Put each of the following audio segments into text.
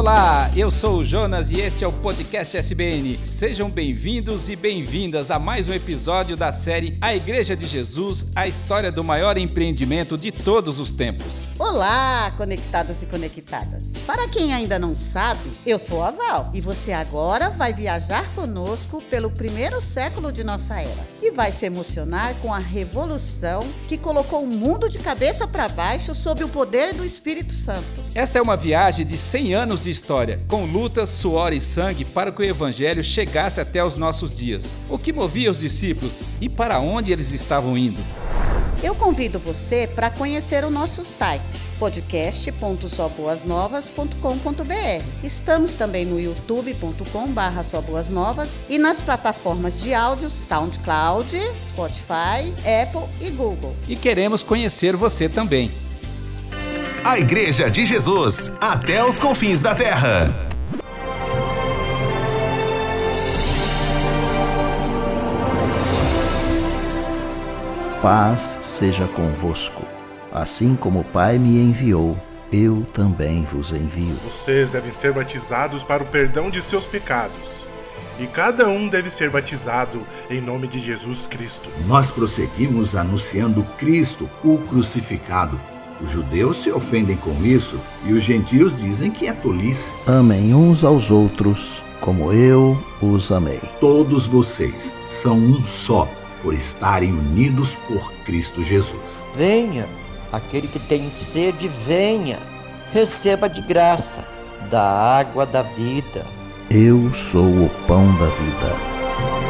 Olá, eu sou o Jonas e este é o podcast SBN. Sejam bem-vindos e bem-vindas a mais um episódio da série A Igreja de Jesus, a história do maior empreendimento de todos os tempos. Olá, conectados e conectadas. Para quem ainda não sabe, eu sou a Val e você agora vai viajar conosco pelo primeiro século de nossa era e vai se emocionar com a revolução que colocou o mundo de cabeça para baixo sob o poder do Espírito Santo. Esta é uma viagem de 100 anos de história, com lutas, suor e sangue para que o evangelho chegasse até os nossos dias. O que movia os discípulos e para onde eles estavam indo? Eu convido você para conhecer o nosso site podcast.soboasnovas.com.br. Estamos também no youtube.com/barra e nas plataformas de áudio SoundCloud, Spotify, Apple e Google. E queremos conhecer você também. A Igreja de Jesus, até os confins da terra. Paz seja convosco. Assim como o Pai me enviou, eu também vos envio. Vocês devem ser batizados para o perdão de seus pecados. E cada um deve ser batizado em nome de Jesus Cristo. Nós prosseguimos anunciando Cristo, o crucificado. Os judeus se ofendem com isso e os gentios dizem que é tolice. Amem uns aos outros, como eu os amei. Todos vocês são um só, por estarem unidos por Cristo Jesus. Venha, aquele que tem sede, venha, receba de graça da água da vida. Eu sou o pão da vida.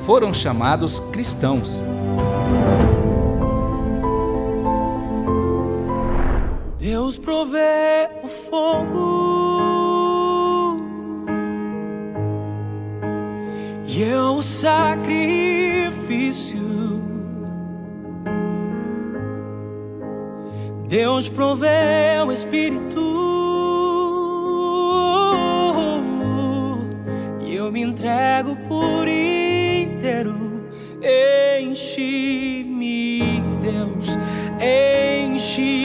Foram chamados cristãos. Deus provê o fogo e eu o sacrifício. Deus provê o Espírito e eu me entrego por inteiro. Enche-me, Deus, enche-me,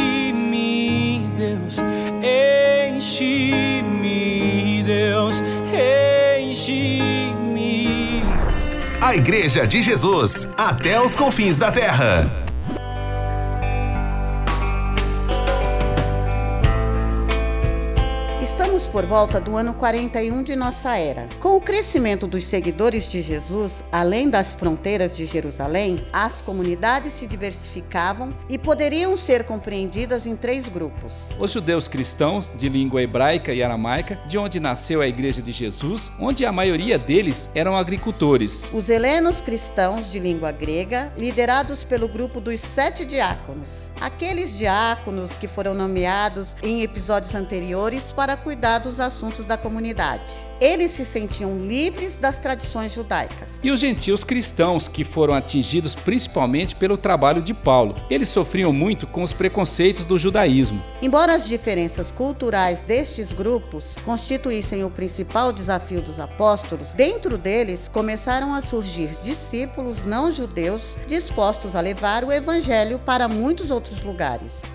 Deus, enche-me, Deus, enche-me. A Igreja de Jesus, até os confins da terra. Estamos por volta do ano 41 de nossa era. Com o crescimento dos seguidores de Jesus, além das fronteiras de Jerusalém, as comunidades se diversificavam e poderiam ser compreendidas em três grupos. Os judeus cristãos, de língua hebraica e aramaica, de onde nasceu a Igreja de Jesus, onde a maioria deles eram agricultores. Os helenos cristãos de língua grega, liderados pelo grupo dos sete diáconos. Aqueles diáconos que foram nomeados em episódios anteriores para cuidar dos assuntos da comunidade. Eles se sentiam livres das tradições judaicas. E os gentios cristãos, que foram atingidos principalmente pelo trabalho de Paulo. Eles sofriam muito com os preconceitos do judaísmo. Embora as diferenças culturais destes grupos constituíssem o principal desafio dos apóstolos, dentro deles começaram a surgir discípulos não judeus dispostos a levar o evangelho para muitos outros lugares.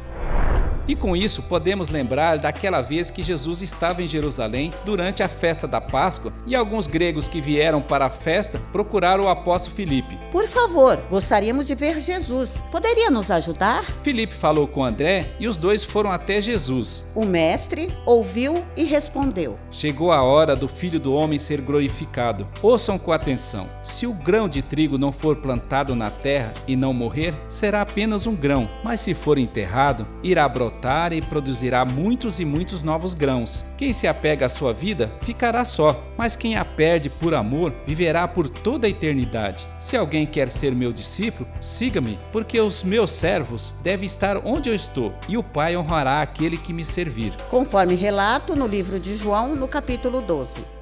E com isso podemos lembrar daquela vez que Jesus estava em Jerusalém durante a festa da Páscoa e alguns gregos que vieram para a festa procuraram o apóstolo Filipe. Por favor, gostaríamos de ver Jesus. Poderia nos ajudar? Filipe falou com André e os dois foram até Jesus. O mestre ouviu e respondeu: Chegou a hora do filho do homem ser glorificado. Ouçam com atenção: se o grão de trigo não for plantado na terra e não morrer, será apenas um grão, mas se for enterrado, irá brotar brotar e produzirá muitos e muitos novos grãos. Quem se apega à sua vida ficará só, mas quem a perde por amor viverá por toda a eternidade. Se alguém quer ser meu discípulo, siga-me, porque os meus servos devem estar onde eu estou, e o Pai honrará aquele que me servir. Conforme relato no livro de João, no capítulo 12.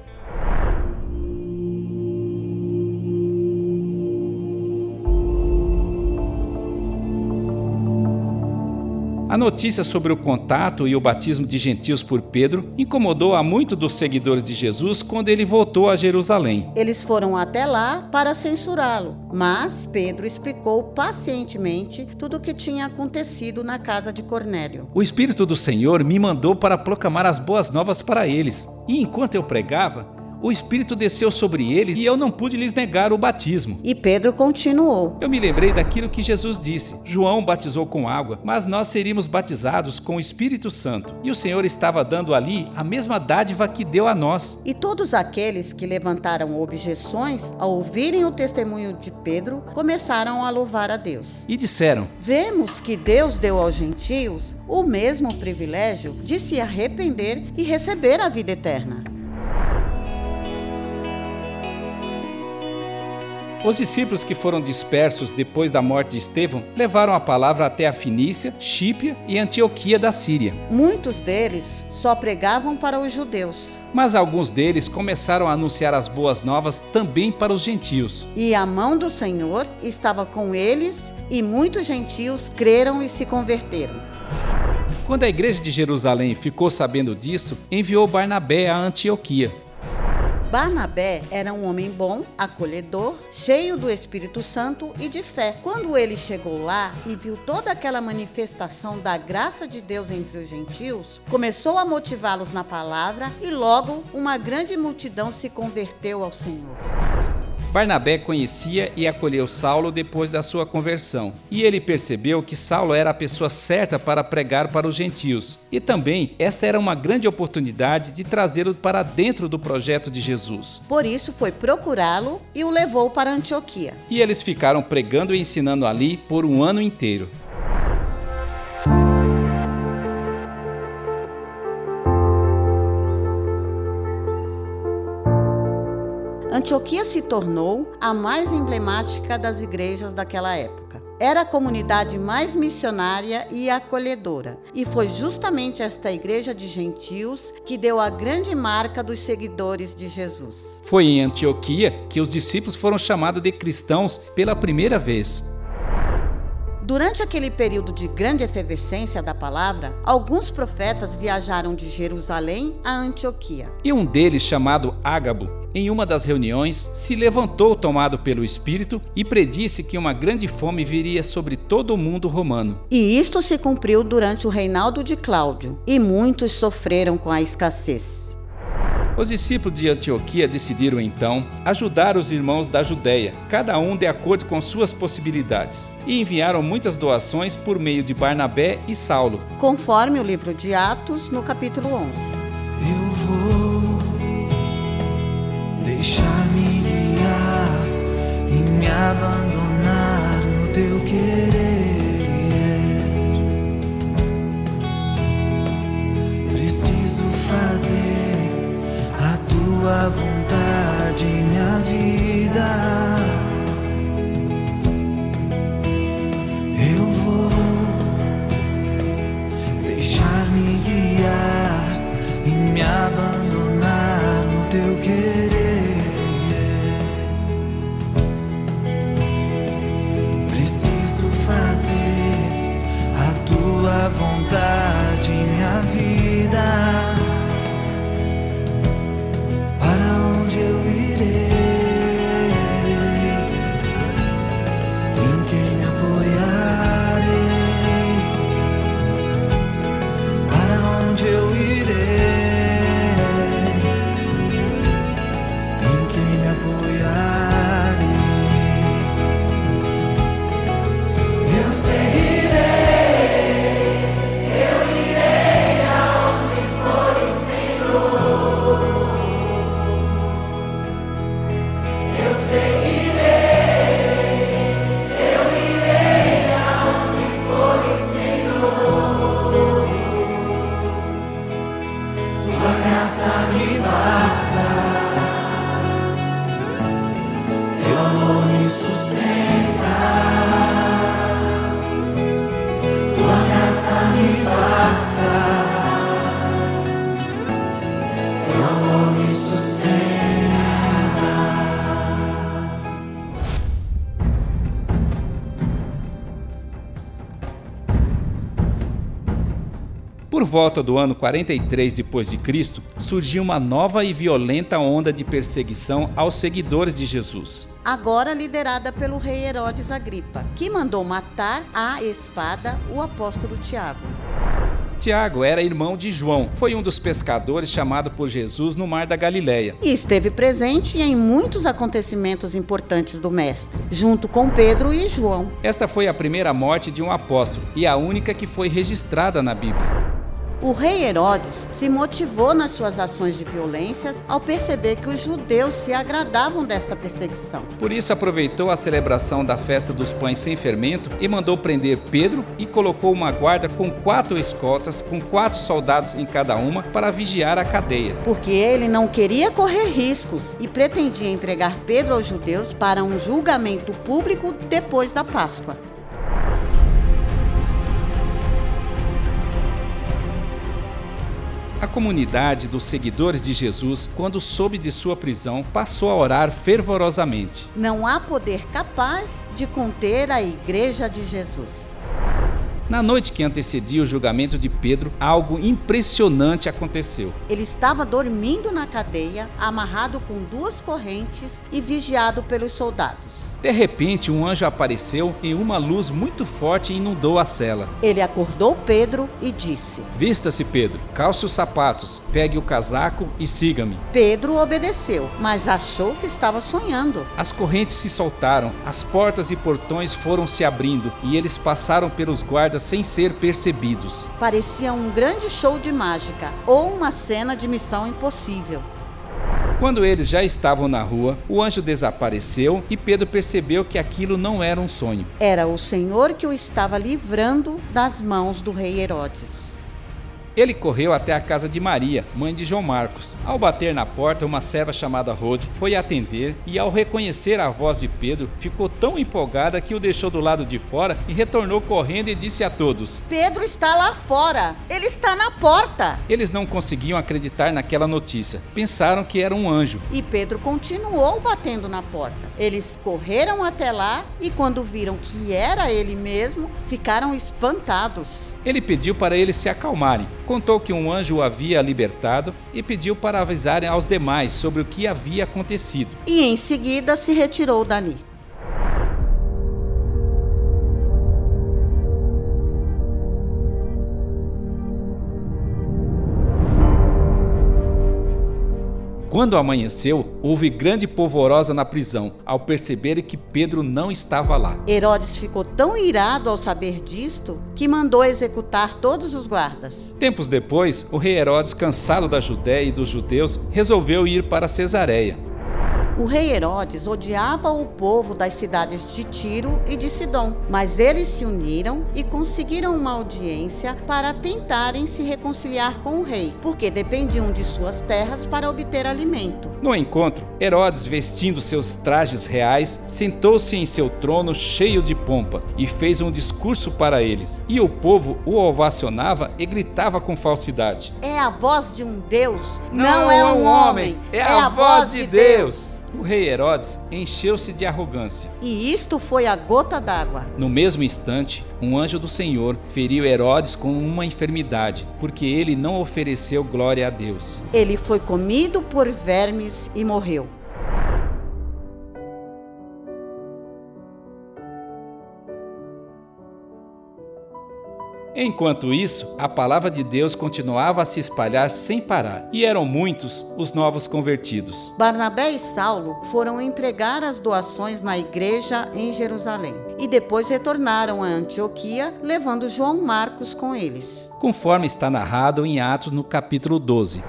A notícia sobre o contato e o batismo de gentios por Pedro incomodou a muitos dos seguidores de Jesus quando ele voltou a Jerusalém. Eles foram até lá para censurá-lo, mas Pedro explicou pacientemente tudo o que tinha acontecido na casa de Cornélio. O Espírito do Senhor me mandou para proclamar as boas novas para eles, e enquanto eu pregava, o Espírito desceu sobre eles e eu não pude lhes negar o batismo. E Pedro continuou: Eu me lembrei daquilo que Jesus disse: João batizou com água, mas nós seríamos batizados com o Espírito Santo. E o Senhor estava dando ali a mesma dádiva que deu a nós. E todos aqueles que levantaram objeções ao ouvirem o testemunho de Pedro começaram a louvar a Deus. E disseram: Vemos que Deus deu aos gentios o mesmo privilégio de se arrepender e receber a vida eterna. Os discípulos que foram dispersos depois da morte de Estevão levaram a palavra até a Finícia, Chípria e Antioquia da Síria. Muitos deles só pregavam para os judeus. Mas alguns deles começaram a anunciar as boas novas também para os gentios. E a mão do Senhor estava com eles, e muitos gentios creram e se converteram. Quando a igreja de Jerusalém ficou sabendo disso, enviou Barnabé a Antioquia. Barnabé era um homem bom, acolhedor, cheio do Espírito Santo e de fé. Quando ele chegou lá e viu toda aquela manifestação da graça de Deus entre os gentios, começou a motivá-los na palavra e logo uma grande multidão se converteu ao Senhor. Barnabé conhecia e acolheu Saulo depois da sua conversão, e ele percebeu que Saulo era a pessoa certa para pregar para os gentios. E também esta era uma grande oportunidade de trazê-lo para dentro do projeto de Jesus. Por isso foi procurá-lo e o levou para Antioquia. E eles ficaram pregando e ensinando ali por um ano inteiro. Antioquia se tornou a mais emblemática das igrejas daquela época. Era a comunidade mais missionária e acolhedora, e foi justamente esta igreja de gentios que deu a grande marca dos seguidores de Jesus. Foi em Antioquia que os discípulos foram chamados de cristãos pela primeira vez. Durante aquele período de grande efervescência da palavra, alguns profetas viajaram de Jerusalém a Antioquia. E um deles, chamado Ágabo, em uma das reuniões, se levantou tomado pelo Espírito e predisse que uma grande fome viria sobre todo o mundo romano. E isto se cumpriu durante o reinado de Cláudio, e muitos sofreram com a escassez. Os discípulos de Antioquia decidiram então ajudar os irmãos da Judéia, cada um de acordo com suas possibilidades, e enviaram muitas doações por meio de Barnabé e Saulo. Conforme o livro de Atos, no capítulo 11. Por volta do ano 43 depois de Cristo, surgiu uma nova e violenta onda de perseguição aos seguidores de Jesus. Agora liderada pelo rei Herodes Agripa, que mandou matar à espada o apóstolo Tiago. Tiago era irmão de João, foi um dos pescadores chamado por Jesus no mar da Galileia. E esteve presente em muitos acontecimentos importantes do Mestre, junto com Pedro e João. Esta foi a primeira morte de um apóstolo e a única que foi registrada na Bíblia. O rei Herodes se motivou nas suas ações de violências ao perceber que os judeus se agradavam desta perseguição. Por isso aproveitou a celebração da festa dos pães sem fermento e mandou prender Pedro e colocou uma guarda com quatro escoltas, com quatro soldados em cada uma, para vigiar a cadeia. Porque ele não queria correr riscos e pretendia entregar Pedro aos judeus para um julgamento público depois da Páscoa. A comunidade dos seguidores de Jesus, quando soube de sua prisão, passou a orar fervorosamente. Não há poder capaz de conter a Igreja de Jesus. Na noite que antecedia o julgamento de Pedro, algo impressionante aconteceu. Ele estava dormindo na cadeia, amarrado com duas correntes e vigiado pelos soldados. De repente, um anjo apareceu e uma luz muito forte inundou a cela. Ele acordou Pedro e disse: Vista-se, Pedro, calce os sapatos, pegue o casaco e siga-me. Pedro obedeceu, mas achou que estava sonhando. As correntes se soltaram, as portas e portões foram se abrindo e eles passaram pelos guardas sem ser percebidos. Parecia um grande show de mágica ou uma cena de missão impossível. Quando eles já estavam na rua, o anjo desapareceu e Pedro percebeu que aquilo não era um sonho. Era o Senhor que o estava livrando das mãos do rei Herodes. Ele correu até a casa de Maria, mãe de João Marcos. Ao bater na porta, uma serva chamada Rode foi atender e, ao reconhecer a voz de Pedro, ficou tão empolgada que o deixou do lado de fora e retornou correndo e disse a todos: Pedro está lá fora! Ele está na porta! Eles não conseguiam acreditar naquela notícia. Pensaram que era um anjo. E Pedro continuou batendo na porta. Eles correram até lá e, quando viram que era ele mesmo, ficaram espantados. Ele pediu para eles se acalmarem, contou que um anjo o havia libertado e pediu para avisarem aos demais sobre o que havia acontecido. E em seguida se retirou dali. Quando amanheceu, houve grande polvorosa na prisão, ao perceberem que Pedro não estava lá. Herodes ficou tão irado ao saber disto que mandou executar todos os guardas. Tempos depois, o rei Herodes, cansado da Judéia e dos judeus, resolveu ir para Cesareia. O rei Herodes odiava o povo das cidades de Tiro e de Sidom, mas eles se uniram e conseguiram uma audiência para tentarem se reconciliar com o rei, porque dependiam de suas terras para obter alimento. No encontro, Herodes, vestindo seus trajes reais, sentou-se em seu trono cheio de pompa e fez um discurso para eles. E o povo o ovacionava e gritava com falsidade: É a voz de um Deus, não, não é um homem, é, a, a voz de Deus. Deus. O rei Herodes encheu-se de arrogância. E isto foi a gota d'água. No mesmo instante, um anjo do Senhor feriu Herodes com uma enfermidade, porque ele não ofereceu glória a Deus. Ele foi comido por vermes e morreu. Enquanto isso, a palavra de Deus continuava a se espalhar sem parar, e eram muitos os novos convertidos. Barnabé e Saulo foram entregar as doações na igreja em Jerusalém e depois retornaram a Antioquia, levando João Marcos com eles. Conforme está narrado em Atos no capítulo 12.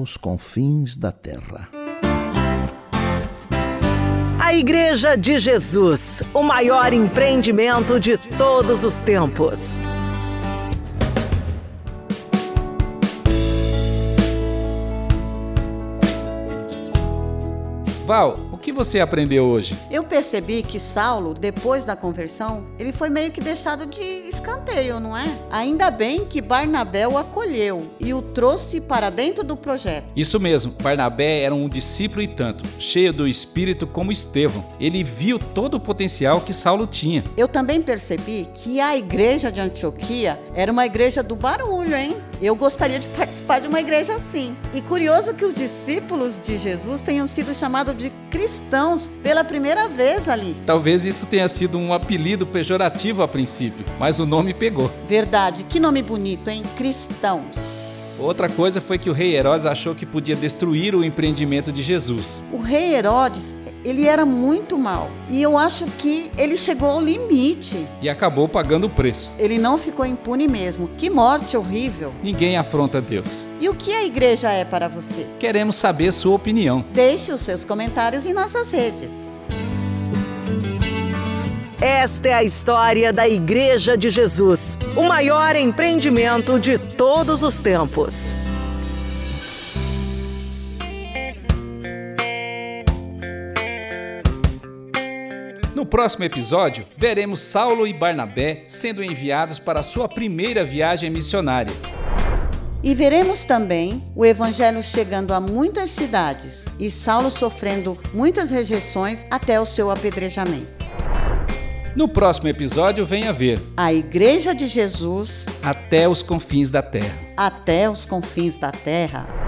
Os confins da terra. A Igreja de Jesus, o maior empreendimento de todos os tempos. Val, que você aprendeu hoje? Eu percebi que Saulo, depois da conversão, ele foi meio que deixado de escanteio, não é? Ainda bem que Barnabé o acolheu e o trouxe para dentro do projeto. Isso mesmo, Barnabé era um discípulo e tanto, cheio do espírito como Estevão. Ele viu todo o potencial que Saulo tinha. Eu também percebi que a igreja de Antioquia era uma igreja do barulho, hein? Eu gostaria de participar de uma igreja assim. E curioso que os discípulos de Jesus tenham sido chamados de cristãos pela primeira vez ali. Talvez isto tenha sido um apelido pejorativo a princípio, mas o nome pegou. Verdade, que nome bonito, hein? Cristãos. Outra coisa foi que o rei Herodes achou que podia destruir o empreendimento de Jesus. O rei Herodes, ele era muito mal. E eu acho que ele chegou ao limite. E acabou pagando o preço. Ele não ficou impune mesmo. Que morte horrível. Ninguém afronta Deus. E o que a igreja é para você? Queremos saber sua opinião. Deixe os seus comentários em nossas redes. Esta é a história da Igreja de Jesus, o maior empreendimento de todos os tempos. Próximo episódio, veremos Saulo e Barnabé sendo enviados para sua primeira viagem missionária. E veremos também o evangelho chegando a muitas cidades e Saulo sofrendo muitas rejeições até o seu apedrejamento. No próximo episódio, venha ver A Igreja de Jesus Até os confins da terra. até os confins da terra.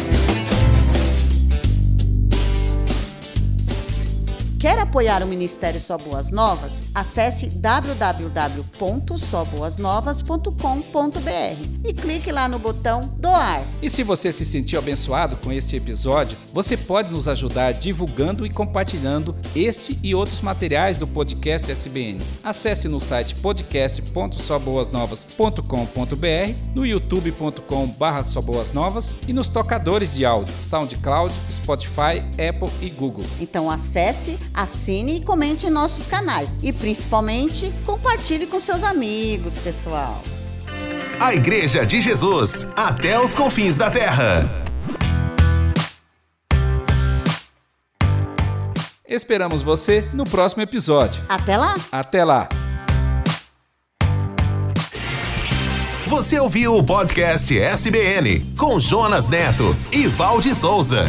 Quer apoiar o Ministério Só Boas Novas? Acesse www.soboasnovas.com.br e clique lá no botão doar. E se você se sentiu abençoado com este episódio, você pode nos ajudar divulgando e compartilhando este e outros materiais do podcast SBN. Acesse no site podcast.soboasnovas.com.br, no youtube.com.br soboasnovas e nos tocadores de áudio SoundCloud, Spotify, Apple e Google. Então acesse, assine e comente em nossos canais. E principalmente, compartilhe com seus amigos, pessoal. A Igreja de Jesus, até os confins da terra. Esperamos você no próximo episódio. Até lá! Até lá! Você ouviu o podcast SBN com Jonas Neto e Valde Souza.